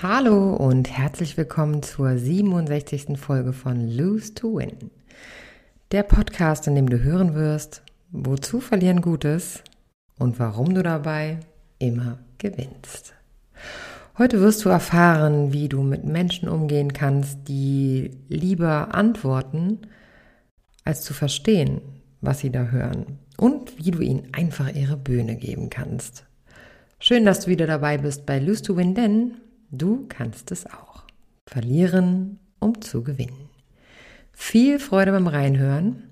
Hallo und herzlich willkommen zur 67. Folge von Lose to Win. Der Podcast, in dem du hören wirst, wozu verlieren Gutes und warum du dabei immer gewinnst. Heute wirst du erfahren, wie du mit Menschen umgehen kannst, die lieber antworten, als zu verstehen, was sie da hören und wie du ihnen einfach ihre Bühne geben kannst. Schön, dass du wieder dabei bist bei Lose to Win, denn Du kannst es auch. Verlieren, um zu gewinnen. Viel Freude beim Reinhören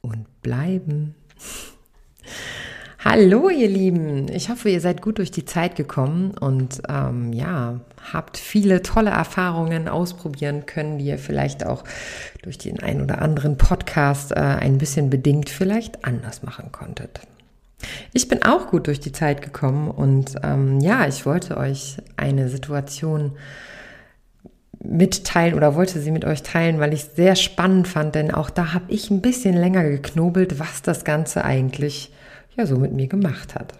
und bleiben. Hallo ihr Lieben, ich hoffe, ihr seid gut durch die Zeit gekommen und ähm, ja, habt viele tolle Erfahrungen ausprobieren können, die ihr vielleicht auch durch den ein oder anderen Podcast äh, ein bisschen bedingt vielleicht anders machen konntet. Ich bin auch gut durch die Zeit gekommen und ähm, ja, ich wollte euch eine Situation mitteilen oder wollte sie mit euch teilen, weil ich es sehr spannend fand, denn auch da habe ich ein bisschen länger geknobelt, was das Ganze eigentlich ja so mit mir gemacht hat.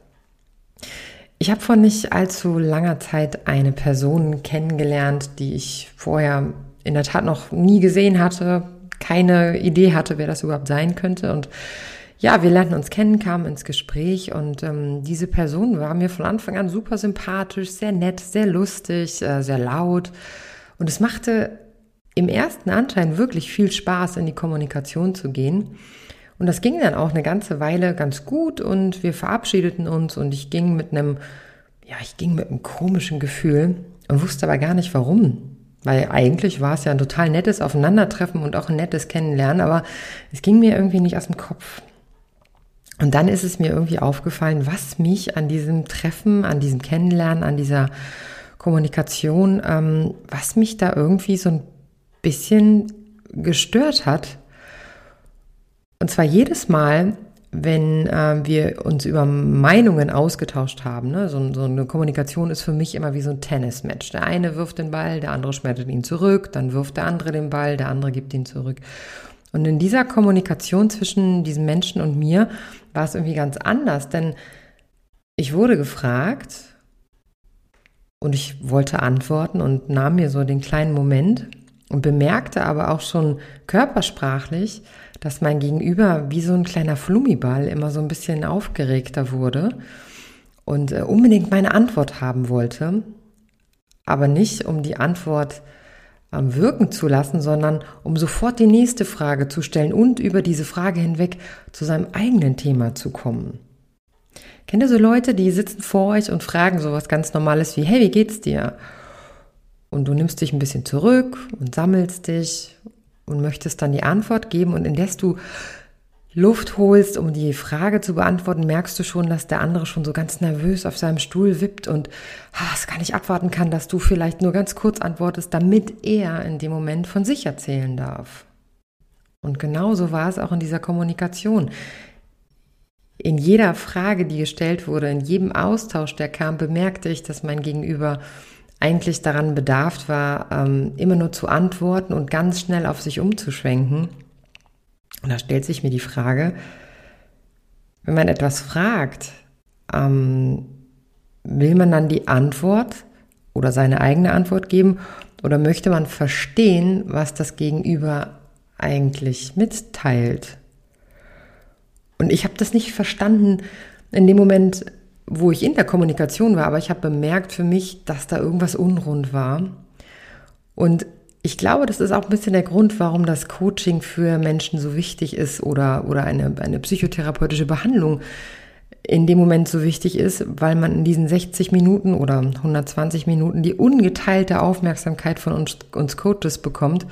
Ich habe vor nicht allzu langer Zeit eine Person kennengelernt, die ich vorher in der Tat noch nie gesehen hatte, keine Idee hatte, wer das überhaupt sein könnte und ja, wir lernten uns kennen, kamen ins Gespräch und ähm, diese Person war mir von Anfang an super sympathisch, sehr nett, sehr lustig, äh, sehr laut. Und es machte im ersten Anschein wirklich viel Spaß, in die Kommunikation zu gehen. Und das ging dann auch eine ganze Weile ganz gut und wir verabschiedeten uns und ich ging mit einem, ja, ich ging mit einem komischen Gefühl und wusste aber gar nicht warum. Weil eigentlich war es ja ein total nettes Aufeinandertreffen und auch ein nettes Kennenlernen, aber es ging mir irgendwie nicht aus dem Kopf. Und dann ist es mir irgendwie aufgefallen, was mich an diesem Treffen, an diesem Kennenlernen, an dieser Kommunikation, ähm, was mich da irgendwie so ein bisschen gestört hat. Und zwar jedes Mal, wenn äh, wir uns über Meinungen ausgetauscht haben. Ne? So, so, eine Kommunikation ist für mich immer wie so ein Tennismatch. Der eine wirft den Ball, der andere schmettert ihn zurück, dann wirft der andere den Ball, der andere gibt ihn zurück. Und in dieser Kommunikation zwischen diesem Menschen und mir war es irgendwie ganz anders, denn ich wurde gefragt und ich wollte antworten und nahm mir so den kleinen Moment und bemerkte aber auch schon körpersprachlich, dass mein Gegenüber wie so ein kleiner Flummiball immer so ein bisschen aufgeregter wurde und äh, unbedingt meine Antwort haben wollte, aber nicht um die Antwort am wirken zu lassen, sondern um sofort die nächste Frage zu stellen und über diese Frage hinweg zu seinem eigenen Thema zu kommen. Kennt ihr so Leute, die sitzen vor euch und fragen sowas ganz Normales wie, hey, wie geht's dir? Und du nimmst dich ein bisschen zurück und sammelst dich und möchtest dann die Antwort geben und indes du Luft holst, um die Frage zu beantworten, merkst du schon, dass der andere schon so ganz nervös auf seinem Stuhl wippt und ah, es gar nicht abwarten kann, dass du vielleicht nur ganz kurz antwortest, damit er in dem Moment von sich erzählen darf. Und genauso war es auch in dieser Kommunikation. In jeder Frage, die gestellt wurde, in jedem Austausch, der kam, bemerkte ich, dass mein Gegenüber eigentlich daran bedarf war, ähm, immer nur zu antworten und ganz schnell auf sich umzuschwenken und da stellt sich mir die Frage, wenn man etwas fragt, ähm, will man dann die Antwort oder seine eigene Antwort geben oder möchte man verstehen, was das Gegenüber eigentlich mitteilt? Und ich habe das nicht verstanden in dem Moment, wo ich in der Kommunikation war, aber ich habe bemerkt für mich, dass da irgendwas unrund war. Und ich glaube, das ist auch ein bisschen der Grund, warum das Coaching für Menschen so wichtig ist oder, oder eine, eine psychotherapeutische Behandlung in dem Moment so wichtig ist, weil man in diesen 60 Minuten oder 120 Minuten die ungeteilte Aufmerksamkeit von uns, uns Coaches bekommt.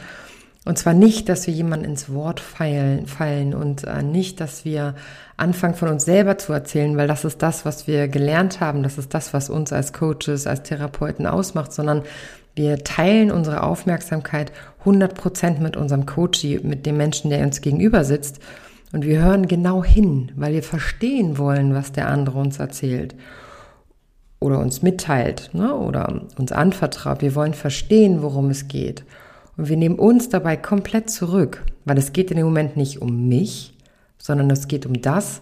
Und zwar nicht, dass wir jemanden ins Wort fallen, fallen und äh, nicht, dass wir anfangen von uns selber zu erzählen, weil das ist das, was wir gelernt haben, das ist das, was uns als Coaches, als Therapeuten ausmacht, sondern wir teilen unsere Aufmerksamkeit 100 Prozent mit unserem Coach, mit dem Menschen, der uns gegenüber sitzt. Und wir hören genau hin, weil wir verstehen wollen, was der andere uns erzählt. oder uns mitteilt ne, oder uns anvertraut. Wir wollen verstehen, worum es geht. Und wir nehmen uns dabei komplett zurück, weil es geht in dem Moment nicht um mich, sondern es geht um das,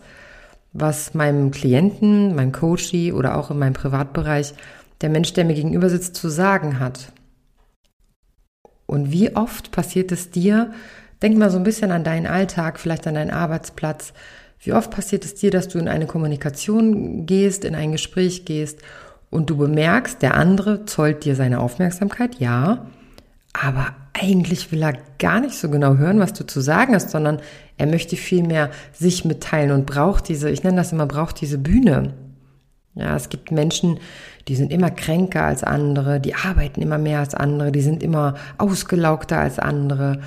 was meinem Klienten, meinem Coachie oder auch in meinem Privatbereich der Mensch, der mir gegenüber sitzt, zu sagen hat. Und wie oft passiert es dir, denk mal so ein bisschen an deinen Alltag, vielleicht an deinen Arbeitsplatz, wie oft passiert es dir, dass du in eine Kommunikation gehst, in ein Gespräch gehst und du bemerkst, der andere zollt dir seine Aufmerksamkeit, ja, aber eigentlich will er gar nicht so genau hören, was du zu sagen hast, sondern er möchte vielmehr sich mitteilen und braucht diese, ich nenne das immer, braucht diese Bühne. Ja, es gibt Menschen, die sind immer kränker als andere, die arbeiten immer mehr als andere, die sind immer ausgelaugter als andere,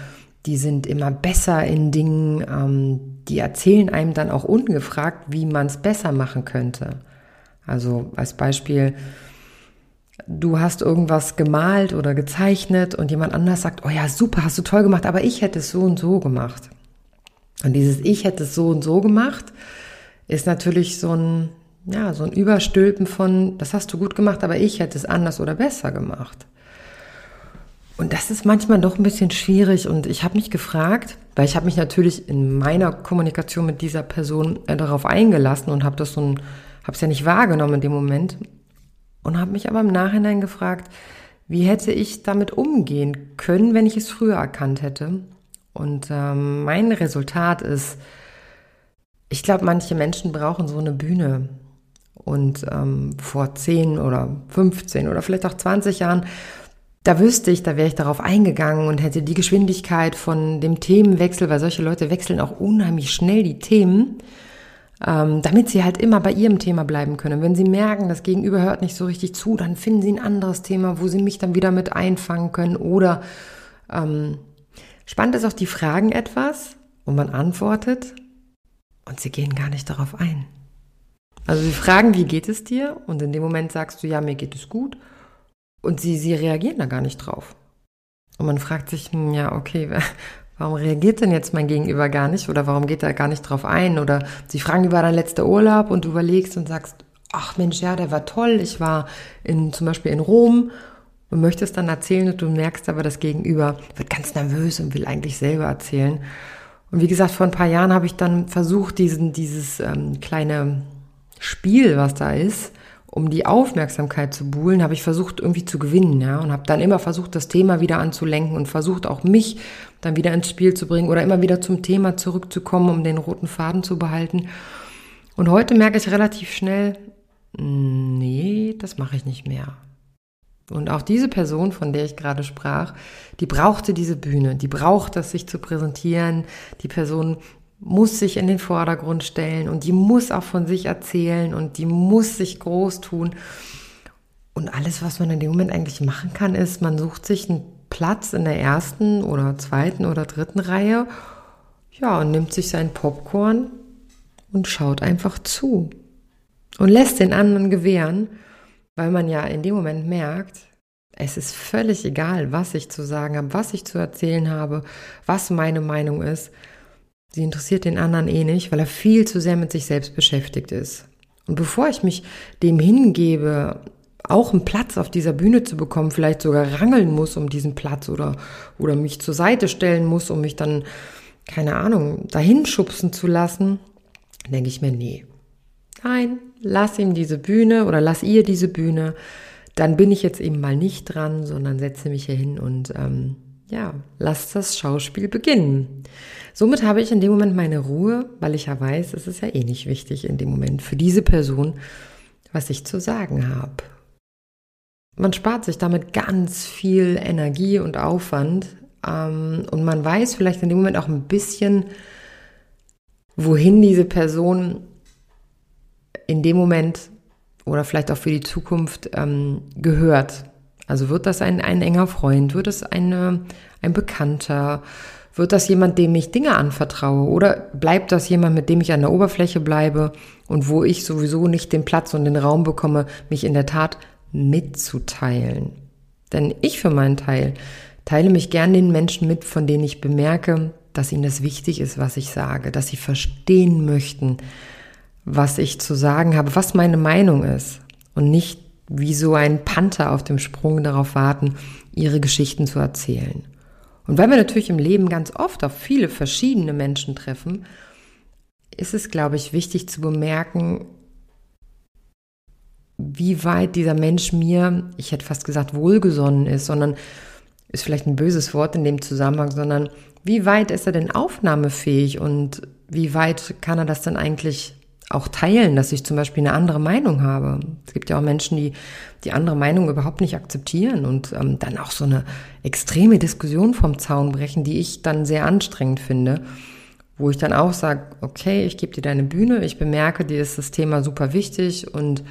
die sind immer besser in Dingen, ähm, die erzählen einem dann auch ungefragt, wie man es besser machen könnte. Also als Beispiel, du hast irgendwas gemalt oder gezeichnet und jemand anders sagt, oh ja, super, hast du toll gemacht, aber ich hätte es so und so gemacht. Und dieses Ich hätte es so und so gemacht, ist natürlich so ein, ja, so ein Überstülpen von, das hast du gut gemacht, aber ich hätte es anders oder besser gemacht. Und das ist manchmal doch ein bisschen schwierig und ich habe mich gefragt, weil ich habe mich natürlich in meiner Kommunikation mit dieser Person äh, darauf eingelassen und habe das so ein, habe es ja nicht wahrgenommen in dem Moment und habe mich aber im Nachhinein gefragt, wie hätte ich damit umgehen können, wenn ich es früher erkannt hätte? Und ähm, mein Resultat ist, ich glaube, manche Menschen brauchen so eine Bühne. Und ähm, vor 10 oder 15 oder vielleicht auch 20 Jahren, da wüsste ich, da wäre ich darauf eingegangen und hätte die Geschwindigkeit von dem Themenwechsel, weil solche Leute wechseln auch unheimlich schnell die Themen, ähm, damit sie halt immer bei ihrem Thema bleiben können. Wenn sie merken, das Gegenüber hört nicht so richtig zu, dann finden sie ein anderes Thema, wo sie mich dann wieder mit einfangen können oder ähm, Spannend ist auch, die fragen etwas und man antwortet und sie gehen gar nicht darauf ein. Also sie fragen, wie geht es dir? Und in dem Moment sagst du, ja, mir geht es gut. Und sie, sie reagieren da gar nicht drauf. Und man fragt sich, hm, ja, okay, warum reagiert denn jetzt mein Gegenüber gar nicht? Oder warum geht er gar nicht drauf ein? Oder sie fragen, wie war dein letzter Urlaub? Und du überlegst und sagst, ach Mensch, ja, der war toll. Ich war in, zum Beispiel in Rom und möchtest dann erzählen und du merkst aber, das Gegenüber wird ganz nervös und will eigentlich selber erzählen. Und wie gesagt, vor ein paar Jahren habe ich dann versucht, diesen, dieses ähm, kleine Spiel, was da ist, um die Aufmerksamkeit zu buhlen, habe ich versucht irgendwie zu gewinnen, ja, und habe dann immer versucht, das Thema wieder anzulenken und versucht auch mich dann wieder ins Spiel zu bringen oder immer wieder zum Thema zurückzukommen, um den roten Faden zu behalten. Und heute merke ich relativ schnell, nee, das mache ich nicht mehr. Und auch diese Person, von der ich gerade sprach, die brauchte diese Bühne, die braucht es, sich zu präsentieren. Die Person muss sich in den Vordergrund stellen und die muss auch von sich erzählen und die muss sich groß tun. Und alles, was man in dem Moment eigentlich machen kann, ist, man sucht sich einen Platz in der ersten oder zweiten oder dritten Reihe, ja, und nimmt sich sein Popcorn und schaut einfach zu und lässt den anderen gewähren, weil man ja in dem Moment merkt, es ist völlig egal, was ich zu sagen habe, was ich zu erzählen habe, was meine Meinung ist. Sie interessiert den anderen eh nicht, weil er viel zu sehr mit sich selbst beschäftigt ist. Und bevor ich mich dem hingebe, auch einen Platz auf dieser Bühne zu bekommen, vielleicht sogar rangeln muss um diesen Platz oder, oder mich zur Seite stellen muss, um mich dann, keine Ahnung, dahin schubsen zu lassen, denke ich mir, nee. Nein, lass ihm diese Bühne oder lass ihr diese Bühne, dann bin ich jetzt eben mal nicht dran, sondern setze mich hier hin und ähm, ja, lass das Schauspiel beginnen. Somit habe ich in dem Moment meine Ruhe, weil ich ja weiß, es ist ja eh nicht wichtig in dem Moment für diese Person, was ich zu sagen habe. Man spart sich damit ganz viel Energie und Aufwand ähm, und man weiß vielleicht in dem Moment auch ein bisschen, wohin diese Person in dem Moment oder vielleicht auch für die Zukunft ähm, gehört. Also wird das ein, ein enger Freund, wird es eine, ein Bekannter, wird das jemand, dem ich Dinge anvertraue? Oder bleibt das jemand, mit dem ich an der Oberfläche bleibe und wo ich sowieso nicht den Platz und den Raum bekomme, mich in der Tat mitzuteilen. Denn ich für meinen Teil teile mich gern den Menschen mit, von denen ich bemerke, dass ihnen das wichtig ist, was ich sage, dass sie verstehen möchten, was ich zu sagen habe, was meine Meinung ist und nicht wie so ein Panther auf dem Sprung darauf warten, ihre Geschichten zu erzählen. Und weil wir natürlich im Leben ganz oft auf viele verschiedene Menschen treffen, ist es, glaube ich, wichtig zu bemerken, wie weit dieser Mensch mir, ich hätte fast gesagt, wohlgesonnen ist, sondern ist vielleicht ein böses Wort in dem Zusammenhang, sondern wie weit ist er denn aufnahmefähig und wie weit kann er das denn eigentlich auch teilen, dass ich zum Beispiel eine andere Meinung habe. Es gibt ja auch Menschen, die die andere Meinung überhaupt nicht akzeptieren und ähm, dann auch so eine extreme Diskussion vom Zaun brechen, die ich dann sehr anstrengend finde, wo ich dann auch sage, okay, ich gebe dir deine Bühne, ich bemerke, dir ist das Thema super wichtig und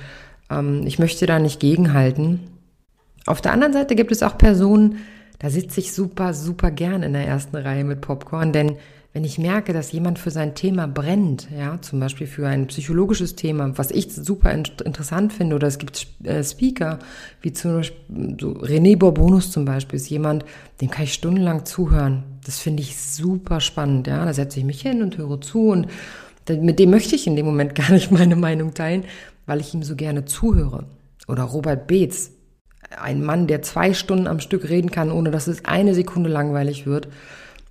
ähm, ich möchte da nicht gegenhalten. Auf der anderen Seite gibt es auch Personen, da sitze ich super, super gern in der ersten Reihe mit Popcorn, denn wenn ich merke, dass jemand für sein Thema brennt, ja, zum Beispiel für ein psychologisches Thema, was ich super interessant finde, oder es gibt äh, Speaker, wie zum Beispiel so René Bourbonus zum Beispiel, ist jemand, dem kann ich stundenlang zuhören. Das finde ich super spannend, ja. Da setze ich mich hin und höre zu und mit dem möchte ich in dem Moment gar nicht meine Meinung teilen, weil ich ihm so gerne zuhöre. Oder Robert Beetz, ein Mann, der zwei Stunden am Stück reden kann, ohne dass es eine Sekunde langweilig wird.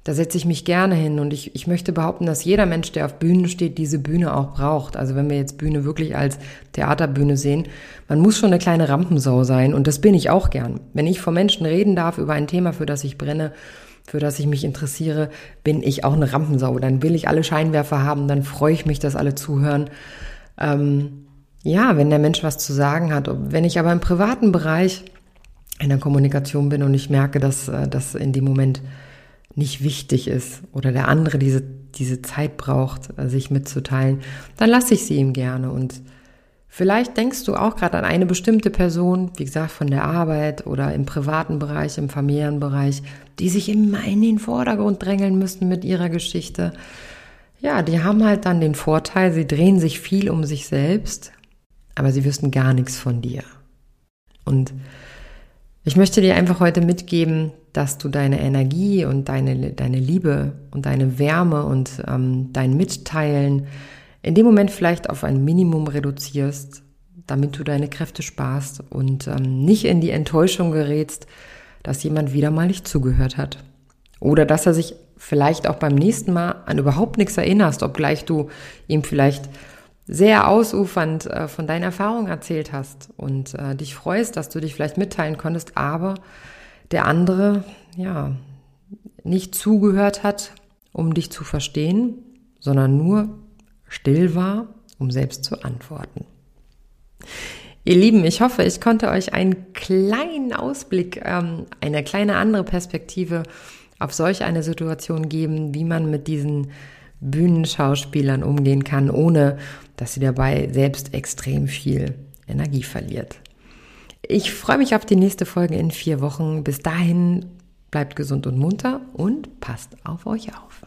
Da setze ich mich gerne hin und ich, ich möchte behaupten, dass jeder Mensch, der auf Bühnen steht, diese Bühne auch braucht. Also wenn wir jetzt Bühne wirklich als Theaterbühne sehen, man muss schon eine kleine Rampensau sein und das bin ich auch gern. Wenn ich vor Menschen reden darf über ein Thema, für das ich brenne, für das ich mich interessiere, bin ich auch eine Rampensau. Dann will ich alle Scheinwerfer haben, dann freue ich mich, dass alle zuhören. Ähm, ja, wenn der Mensch was zu sagen hat. Wenn ich aber im privaten Bereich in der Kommunikation bin und ich merke, dass äh, das in dem Moment nicht wichtig ist oder der andere diese, diese Zeit braucht, äh, sich mitzuteilen, dann lasse ich sie ihm gerne. Und vielleicht denkst du auch gerade an eine bestimmte Person, wie gesagt, von der Arbeit oder im privaten Bereich, im Familienbereich, die sich immer in den Vordergrund drängeln müssen mit ihrer Geschichte. Ja, die haben halt dann den Vorteil, sie drehen sich viel um sich selbst, aber sie wissen gar nichts von dir. Und ich möchte dir einfach heute mitgeben, dass du deine Energie und deine, deine Liebe und deine Wärme und ähm, dein Mitteilen in dem Moment vielleicht auf ein Minimum reduzierst, damit du deine Kräfte sparst und ähm, nicht in die Enttäuschung gerätst, dass jemand wieder mal nicht zugehört hat. Oder dass er sich vielleicht auch beim nächsten Mal an überhaupt nichts erinnerst, obgleich du ihm vielleicht sehr ausufernd äh, von deinen Erfahrungen erzählt hast und äh, dich freust, dass du dich vielleicht mitteilen konntest, aber der andere, ja, nicht zugehört hat, um dich zu verstehen, sondern nur still war, um selbst zu antworten. Ihr Lieben, ich hoffe, ich konnte euch einen kleinen Ausblick, ähm, eine kleine andere Perspektive auf solch eine Situation geben, wie man mit diesen Bühnenschauspielern umgehen kann, ohne dass sie dabei selbst extrem viel Energie verliert. Ich freue mich auf die nächste Folge in vier Wochen. Bis dahin bleibt gesund und munter und passt auf euch auf.